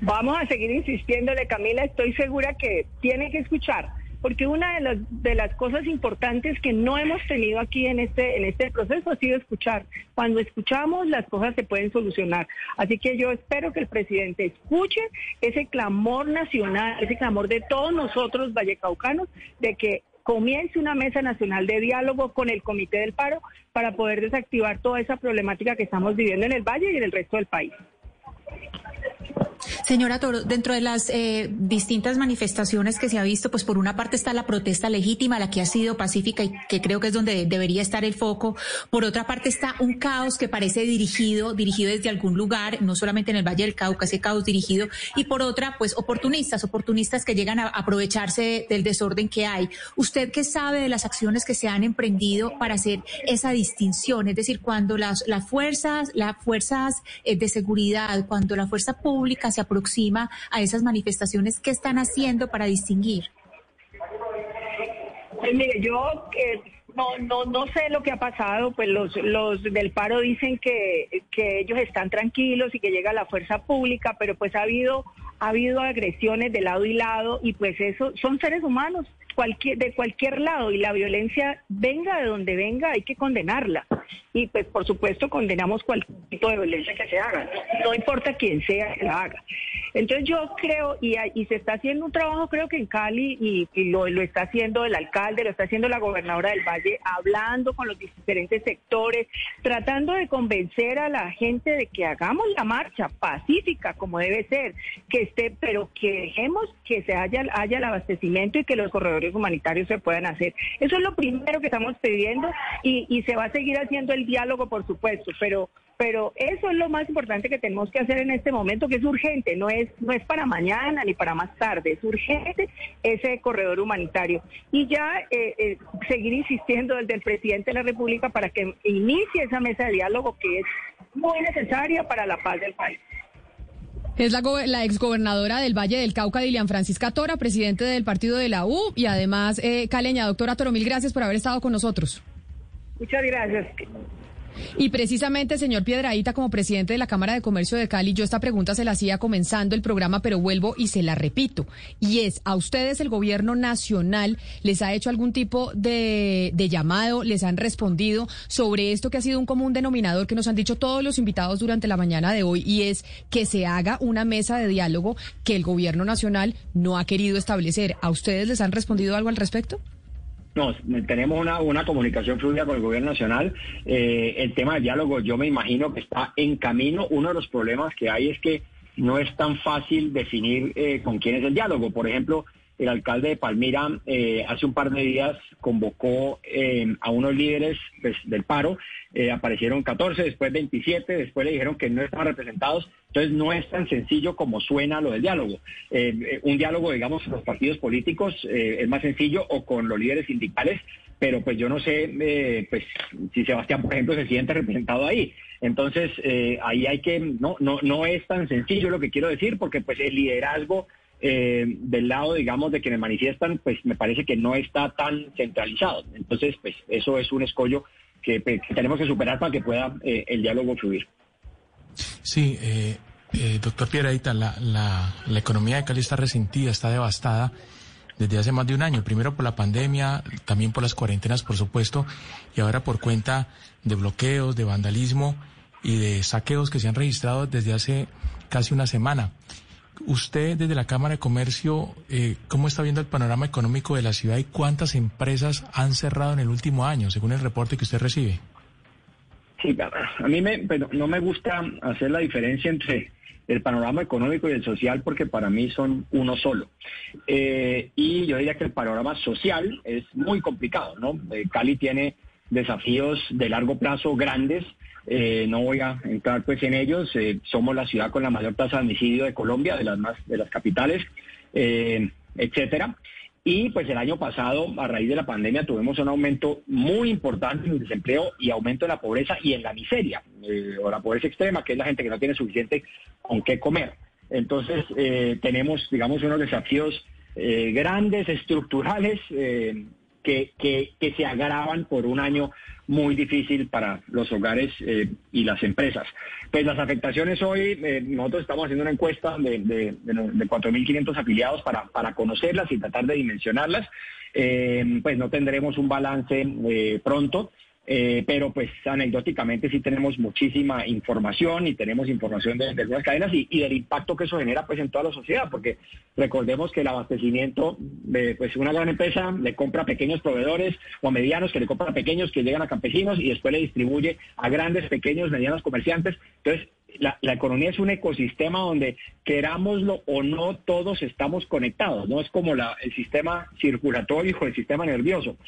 Vamos a seguir insistiéndole, Camila, estoy segura que tiene que escuchar, porque una de las, de las cosas importantes que no hemos tenido aquí en este, en este proceso ha sido escuchar. Cuando escuchamos, las cosas se pueden solucionar. Así que yo espero que el presidente escuche ese clamor nacional, ese clamor de todos nosotros vallecaucanos, de que comience una mesa nacional de diálogo con el Comité del Paro para poder desactivar toda esa problemática que estamos viviendo en el Valle y en el resto del país. Señora Toro, dentro de las eh, distintas manifestaciones que se ha visto, pues por una parte está la protesta legítima, la que ha sido pacífica y que creo que es donde debería estar el foco. Por otra parte está un caos que parece dirigido, dirigido desde algún lugar, no solamente en el Valle del Cauca, ese caos dirigido. Y por otra, pues oportunistas, oportunistas que llegan a aprovecharse del desorden que hay. ¿Usted qué sabe de las acciones que se han emprendido para hacer esa distinción? Es decir, cuando las, las fuerzas, las fuerzas eh, de seguridad, cuando la fuerza pública se aproxima a esas manifestaciones, ¿qué están haciendo para distinguir? Pues mire, yo eh, no, no, no sé lo que ha pasado, pues los, los del paro dicen que, que ellos están tranquilos y que llega la fuerza pública, pero pues ha habido, ha habido agresiones de lado y lado y pues eso son seres humanos cualquier, de cualquier lado y la violencia venga de donde venga, hay que condenarla. Y pues por supuesto condenamos cualquier tipo de violencia que se haga, no importa quién sea que la haga. Entonces yo creo, y, y se está haciendo un trabajo creo que en Cali, y, lo, lo, está haciendo el alcalde, lo está haciendo la gobernadora del Valle, hablando con los diferentes sectores, tratando de convencer a la gente de que hagamos la marcha pacífica como debe ser, que esté, pero que dejemos que se haya, haya el abastecimiento y que los corredores humanitarios se puedan hacer. Eso es lo primero que estamos pidiendo y, y se va a seguir haciendo el diálogo, por supuesto, pero pero eso es lo más importante que tenemos que hacer en este momento, que es urgente, no es, no es para mañana ni para más tarde, es urgente ese corredor humanitario. Y ya eh, eh, seguir insistiendo desde el presidente de la República para que inicie esa mesa de diálogo que es muy necesaria para la paz del país. Es la, exgobernadora del Valle del Cauca, Dilian Francisca Tora, presidente del partido de la U y además eh, caleña. Doctora Toro, mil gracias por haber estado con nosotros. Muchas gracias. Y precisamente, señor Piedraíta, como presidente de la Cámara de Comercio de Cali, yo esta pregunta se la hacía comenzando el programa, pero vuelvo y se la repito. Y es, ¿a ustedes el gobierno nacional les ha hecho algún tipo de, de llamado, les han respondido sobre esto que ha sido un común denominador que nos han dicho todos los invitados durante la mañana de hoy, y es que se haga una mesa de diálogo que el gobierno nacional no ha querido establecer? ¿A ustedes les han respondido algo al respecto? No, tenemos una, una comunicación fluida con el gobierno nacional. Eh, el tema del diálogo yo me imagino que está en camino. Uno de los problemas que hay es que no es tan fácil definir eh, con quién es el diálogo. Por ejemplo, el alcalde de Palmira eh, hace un par de días convocó eh, a unos líderes pues, del paro, eh, aparecieron 14, después 27, después le dijeron que no estaban representados, entonces no es tan sencillo como suena lo del diálogo. un diálogo, digamos, con los partidos políticos es más sencillo o con los líderes sindicales, pero pues yo no sé pues si Sebastián, por ejemplo, se siente representado ahí. Entonces, ahí hay que, no, no, no es tan sencillo lo que quiero decir, porque pues el liderazgo eh, del lado, digamos, de quienes manifiestan, pues me parece que no está tan centralizado. Entonces, pues eso es un escollo que, tenemos que superar para que pueda eh, el diálogo fluir. Sí, eh, doctor Pierreita, la, la, la economía de Cali está resentida, está devastada desde hace más de un año, primero por la pandemia, también por las cuarentenas, por supuesto, y ahora por cuenta de bloqueos, de vandalismo y de saqueos que se han registrado desde hace casi una semana. Usted desde la Cámara de Comercio, eh, ¿cómo está viendo el panorama económico de la ciudad y cuántas empresas han cerrado en el último año, según el reporte que usted recibe? Sí, a mí me, no me gusta hacer la diferencia entre el panorama económico y el social porque para mí son uno solo. Eh, y yo diría que el panorama social es muy complicado, ¿no? Eh, Cali tiene desafíos de largo plazo grandes eh, no voy a entrar pues en ellos. Eh, somos la ciudad con la mayor tasa de homicidio de Colombia, de las más de las capitales, eh, etcétera. Y pues el año pasado, a raíz de la pandemia, tuvimos un aumento muy importante en el desempleo y aumento en la pobreza y en la miseria, o la pobreza extrema, que es la gente que no tiene suficiente con qué comer. Entonces, tenemos, digamos, unos desafíos grandes, estructurales, que, que, que se agravan por un año muy difícil para los hogares eh, y las empresas. Pues las afectaciones hoy, eh, nosotros estamos haciendo una encuesta de, de, de, de 4.500 afiliados para, para conocerlas y tratar de dimensionarlas. Eh, pues no tendremos un balance pronto, eh, pero pues anecdóticamente sí tenemos muchísima información y tenemos información de, de algunas cadenas y, del impacto que eso genera pues en toda la sociedad, porque recordemos que el abastecimiento de pues una gran empresa le compra a pequeños proveedores o a medianos que le compra a pequeños que llegan a campesinos y después le distribuye a grandes, pequeños, medianos comerciantes. Entonces, la, economía es un ecosistema donde querámoslo o no, todos estamos conectados, no es como el sistema circulatorio o el sistema nervioso.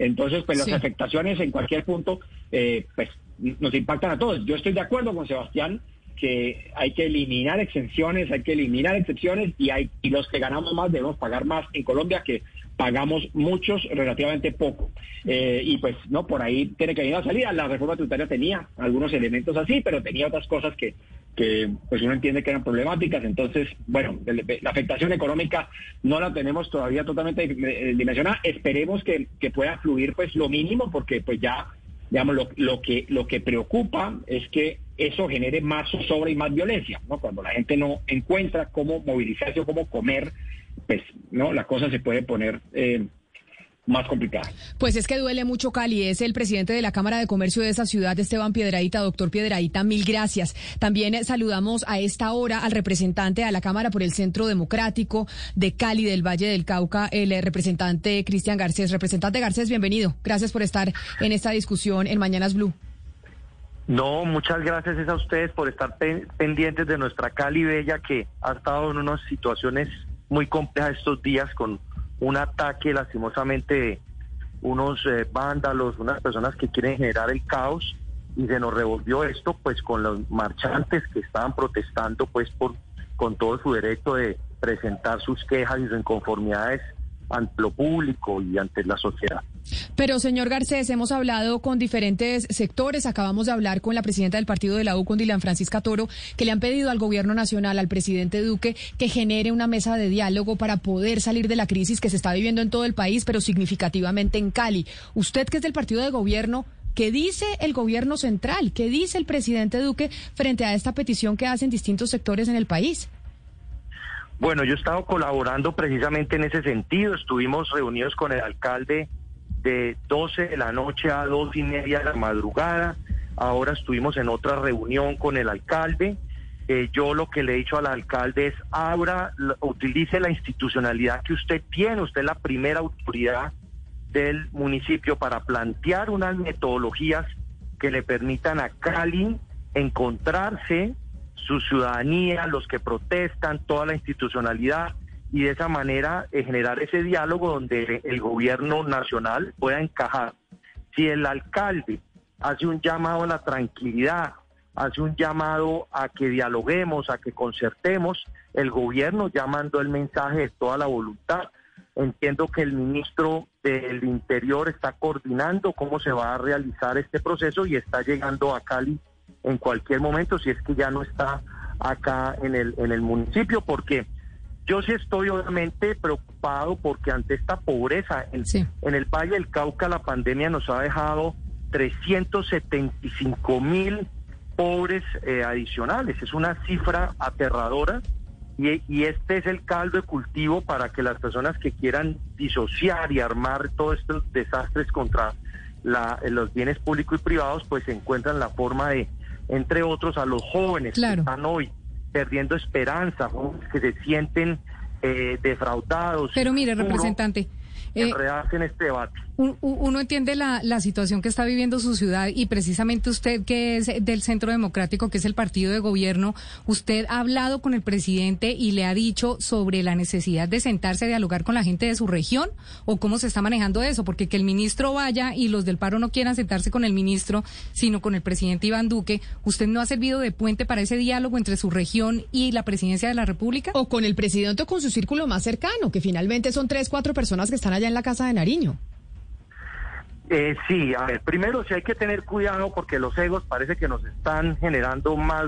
Entonces, pues las afectaciones en cualquier punto, eh, pues nos impactan a todos. Yo estoy de acuerdo con Sebastián que hay que eliminar exenciones, hay que eliminar excepciones y hay y los que ganamos más debemos pagar más en Colombia que pagamos muchos relativamente poco. Eh, y pues no, por ahí tiene que venir la salida. La reforma tributaria tenía algunos elementos así, pero tenía otras cosas que, que pues uno entiende que eran problemáticas. Entonces, bueno, la afectación económica no la tenemos todavía totalmente eh, dimensionada. Esperemos que, que pueda fluir pues lo mínimo, porque pues ya, digamos, lo, lo, que, lo que preocupa es que eso genere más zozobra y más violencia, ¿no? Cuando la gente no encuentra cómo movilizarse o cómo comer, pues, ¿no? La cosa se puede poner... Eh, más complicada. Pues es que duele mucho Cali, es el presidente de la Cámara de Comercio de esa ciudad, Esteban Piedraíta. Doctor Piedraíta, mil gracias. También eh, saludamos a esta hora al representante de la Cámara por el Centro Democrático de Cali, del Valle del Cauca, el eh, representante Cristian Garcés. Representante Garcés, bienvenido. Gracias por estar en esta discusión en Mañanas Blue. No, muchas gracias a ustedes por estar pendientes de nuestra Cali Bella que ha estado en unas situaciones muy complejas estos días con un ataque lastimosamente de unos eh, vándalos, unas personas que quieren generar el caos y se nos revolvió esto pues con los marchantes que estaban protestando pues por con todo su derecho de presentar sus quejas y sus inconformidades ante lo público y ante la sociedad. Pero, señor Garcés, hemos hablado con diferentes sectores. Acabamos de hablar con la presidenta del partido de la U, con Dilan Francisca Toro, que le han pedido al gobierno nacional, al presidente Duque, que genere una mesa de diálogo para poder salir de la crisis que se está viviendo en todo el país, pero significativamente en Cali. Usted, que es del partido de gobierno, ¿Qué dice el gobierno central? ¿Qué dice el presidente Duque frente a esta petición que hacen distintos sectores en el país? Bueno, yo he estado colaborando precisamente en ese sentido. Estuvimos reunidos con el alcalde de 12 de la noche a dos y media de la madrugada. Ahora estuvimos en otra reunión con el alcalde. Eh, yo lo que le he dicho al alcalde es, abra, utilice la institucionalidad que usted tiene. Usted es la primera autoridad del municipio para plantear unas metodologías que le permitan a Cali encontrarse su ciudadanía, los que protestan, toda la institucionalidad y de esa manera eh, generar ese diálogo donde el gobierno nacional pueda encajar. Si el alcalde hace un llamado a la tranquilidad, hace un llamado a que dialoguemos, a que concertemos, el gobierno ya mandó el mensaje de toda la voluntad. Entiendo que el ministro del Interior está coordinando cómo se va a realizar este proceso y está llegando a Cali en cualquier momento si es que ya no está acá en el, en el municipio, porque yo sí estoy obviamente preocupado porque ante esta pobreza en, en el Valle del Cauca la pandemia nos ha dejado 375 mil pobres eh, adicionales. Es una cifra aterradora y, y, este es el caldo de cultivo para que las personas que quieran disociar y armar todos estos desastres contra la, los bienes públicos y privados, pues encuentran la forma de entre otros a los jóvenes que están hoy perdiendo esperanza, que se sienten eh, defraudados. Pero mire, representante, eh, en este debate. Uno entiende la, la, situación que está viviendo su ciudad y precisamente usted que es del Centro Democrático, que es el partido de gobierno, usted ha hablado con el presidente y le ha dicho sobre la necesidad de sentarse a dialogar con la gente de su región o cómo se está manejando eso, porque que el ministro vaya y los del paro no quieran sentarse con el ministro, sino con el presidente Iván Duque, ¿usted no ha servido de puente para ese diálogo entre su región y la presidencia de la República? O con el presidente o con su círculo más cercano, que finalmente son tres, cuatro personas que están allá en la Casa de Nariño. Eh, sí, a ver, primero sí hay que tener cuidado porque los egos parece que nos están generando más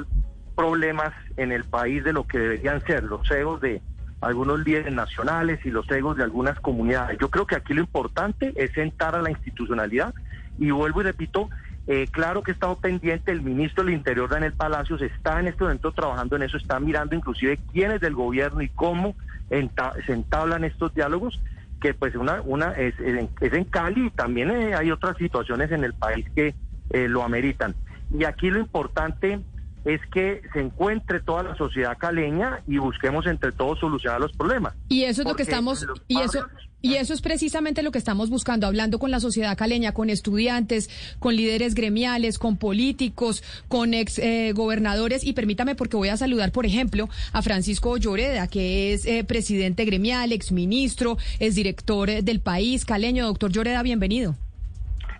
problemas en el país de lo que deberían ser, los egos de algunos líderes nacionales y los egos de algunas comunidades. Yo creo que aquí lo importante es sentar a la institucionalidad y vuelvo y repito, eh, claro que he estado pendiente, el ministro del Interior, Daniel Palacios, está en este momento trabajando en eso, está mirando inclusive quiénes del gobierno y cómo se entablan estos diálogos que pues una, una es, es, en, Cali y también eh, hay otras situaciones en el país que eh, lo ameritan. Y aquí lo importante es que se encuentre toda la sociedad caleña y busquemos entre todos solucionar los problemas. Y eso es lo que estamos y eso y eso es precisamente lo que estamos buscando, hablando con la sociedad caleña, con estudiantes, con líderes gremiales, con políticos, con ex eh, gobernadores. Y permítame, porque voy a saludar, por ejemplo, a Francisco Lloreda, que es eh, presidente gremial, ex ministro, es director eh, del país caleño. Doctor Lloreda, bienvenido.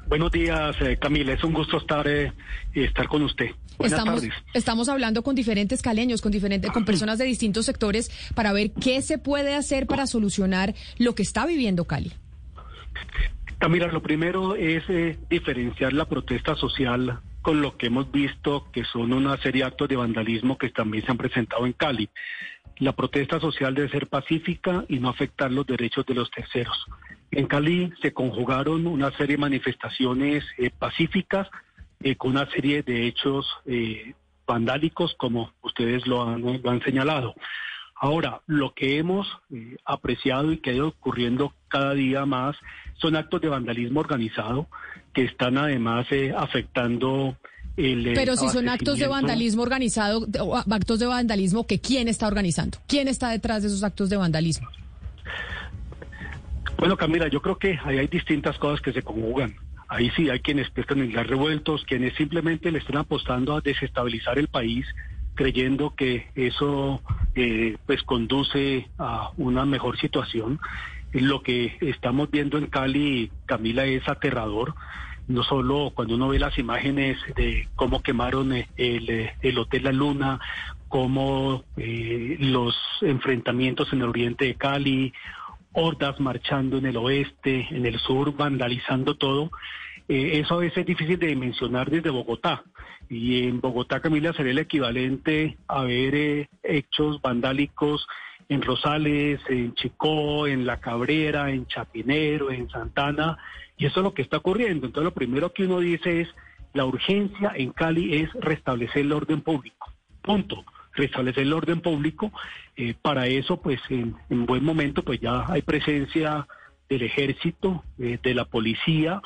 Buenos días, Camila. Es un gusto estar, estar con usted estamos, estamos hablando con diferentes caleños, con diferentes, con personas de distintos sectores para ver qué se puede hacer para solucionar lo que está viviendo Cali. Camila, lo primero es eh, diferenciar la protesta social con lo que hemos visto que son una serie de actos de vandalismo que también se han presentado en Cali. La protesta social debe ser pacífica y no afectar los derechos de los terceros. En Cali se conjugaron una serie de manifestaciones eh, pacíficas eh, con una serie de hechos eh, vandálicos, como ustedes lo han, lo han señalado. Ahora, lo que hemos eh, apreciado y que ha ido ocurriendo cada día más son actos de vandalismo organizado que están además eh, afectando el... eh, Pero si son actos de vandalismo organizado, o actos de vandalismo que quién está organizando, quién está detrás de esos actos de vandalismo. Bueno, Camila, yo creo que ahí hay distintas cosas que se conjugan. Ahí sí hay quienes pescan en las revueltos, quienes simplemente le están apostando a desestabilizar el país, creyendo que eso eh, pues conduce a una mejor situación. Lo que estamos viendo en Cali, Camila, es aterrador. No solo cuando uno ve las imágenes de cómo quemaron el, eh, el Hotel La Luna, cómo eh, los enfrentamientos en el oriente de Cali, hordas marchando en el oeste, en el sur, vandalizando todo. Eh, eso a veces es difícil de dimensionar desde Bogotá. Y en Bogotá, Camila, sería el equivalente a ver eh, hechos vandálicos en Rosales, en Chicó, en La Cabrera, en Chapinero, en Santana. Y eso es lo que está ocurriendo. Entonces, lo primero que uno dice es, la urgencia en Cali es restablecer el orden público. Punto restablecer el orden público. Eh, para eso, pues en, en, buen momento, pues ya hay presencia del ejército, eh, de la policía.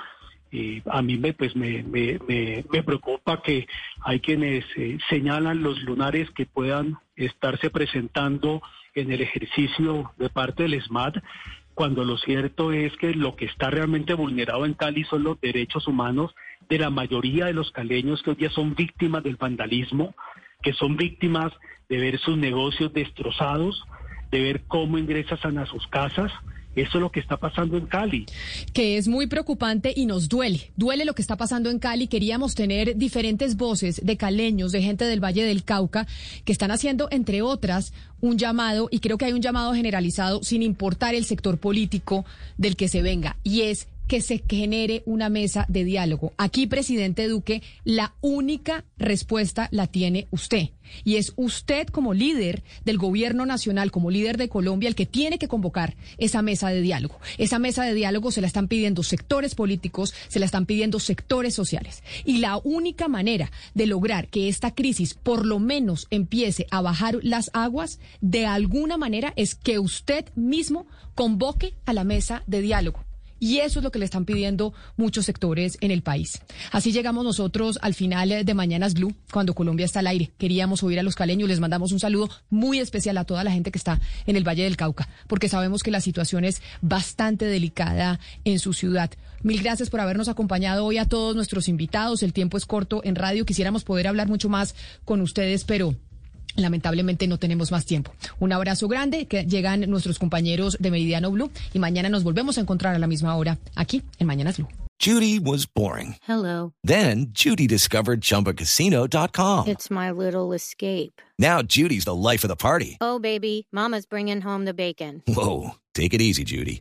Eh, a mí me, pues me, me, me, me preocupa que hay quienes eh, señalan los lunares que puedan estarse presentando en el ejercicio de parte del SMAT, cuando lo cierto es que lo que está realmente vulnerado en Cali son los derechos humanos de la mayoría de los caleños que hoy día son víctimas del vandalismo, que son víctimas de ver sus negocios destrozados, de ver cómo ingresan a sus casas. Eso es lo que está pasando en Cali. Que es muy preocupante y nos duele. Duele lo que está pasando en Cali. Queríamos tener diferentes voces de caleños, de gente del Valle del Cauca, que están haciendo, entre otras, un llamado, y creo que hay un llamado generalizado, sin importar el sector político del que se venga, y es que se genere una mesa de diálogo. Aquí, presidente Duque, la única respuesta la tiene usted. Y es usted como líder del gobierno nacional, como líder de Colombia, el que tiene que convocar esa mesa de diálogo. Esa mesa de diálogo se la están pidiendo sectores políticos, se la están pidiendo sectores sociales. Y la única manera de lograr que esta crisis por lo menos empiece a bajar las aguas, de alguna manera, es que usted mismo convoque a la mesa de diálogo. Y eso es lo que le están pidiendo muchos sectores en el país. Así llegamos nosotros al final de Mañanas Blue, cuando Colombia está al aire. Queríamos oír a los caleños, les mandamos un saludo muy especial a toda la gente que está en el Valle del Cauca, porque sabemos que la situación es bastante delicada en su ciudad. Mil gracias por habernos acompañado hoy a todos nuestros invitados. El tiempo es corto en radio. Quisiéramos poder hablar mucho más con ustedes, pero Lamentablemente no tenemos más tiempo. Un abrazo grande, que llegan nuestros compañeros de Meridiano Blue y mañana nos volvemos a encontrar a la misma hora aquí en Mañanas Blue. Judy was boring. Hello. Then Judy discovered ChumbaCasino.com. It's my little escape. Now Judy's the life of the party. Oh, baby, Mama's bringing home the bacon. Whoa, take it easy, Judy.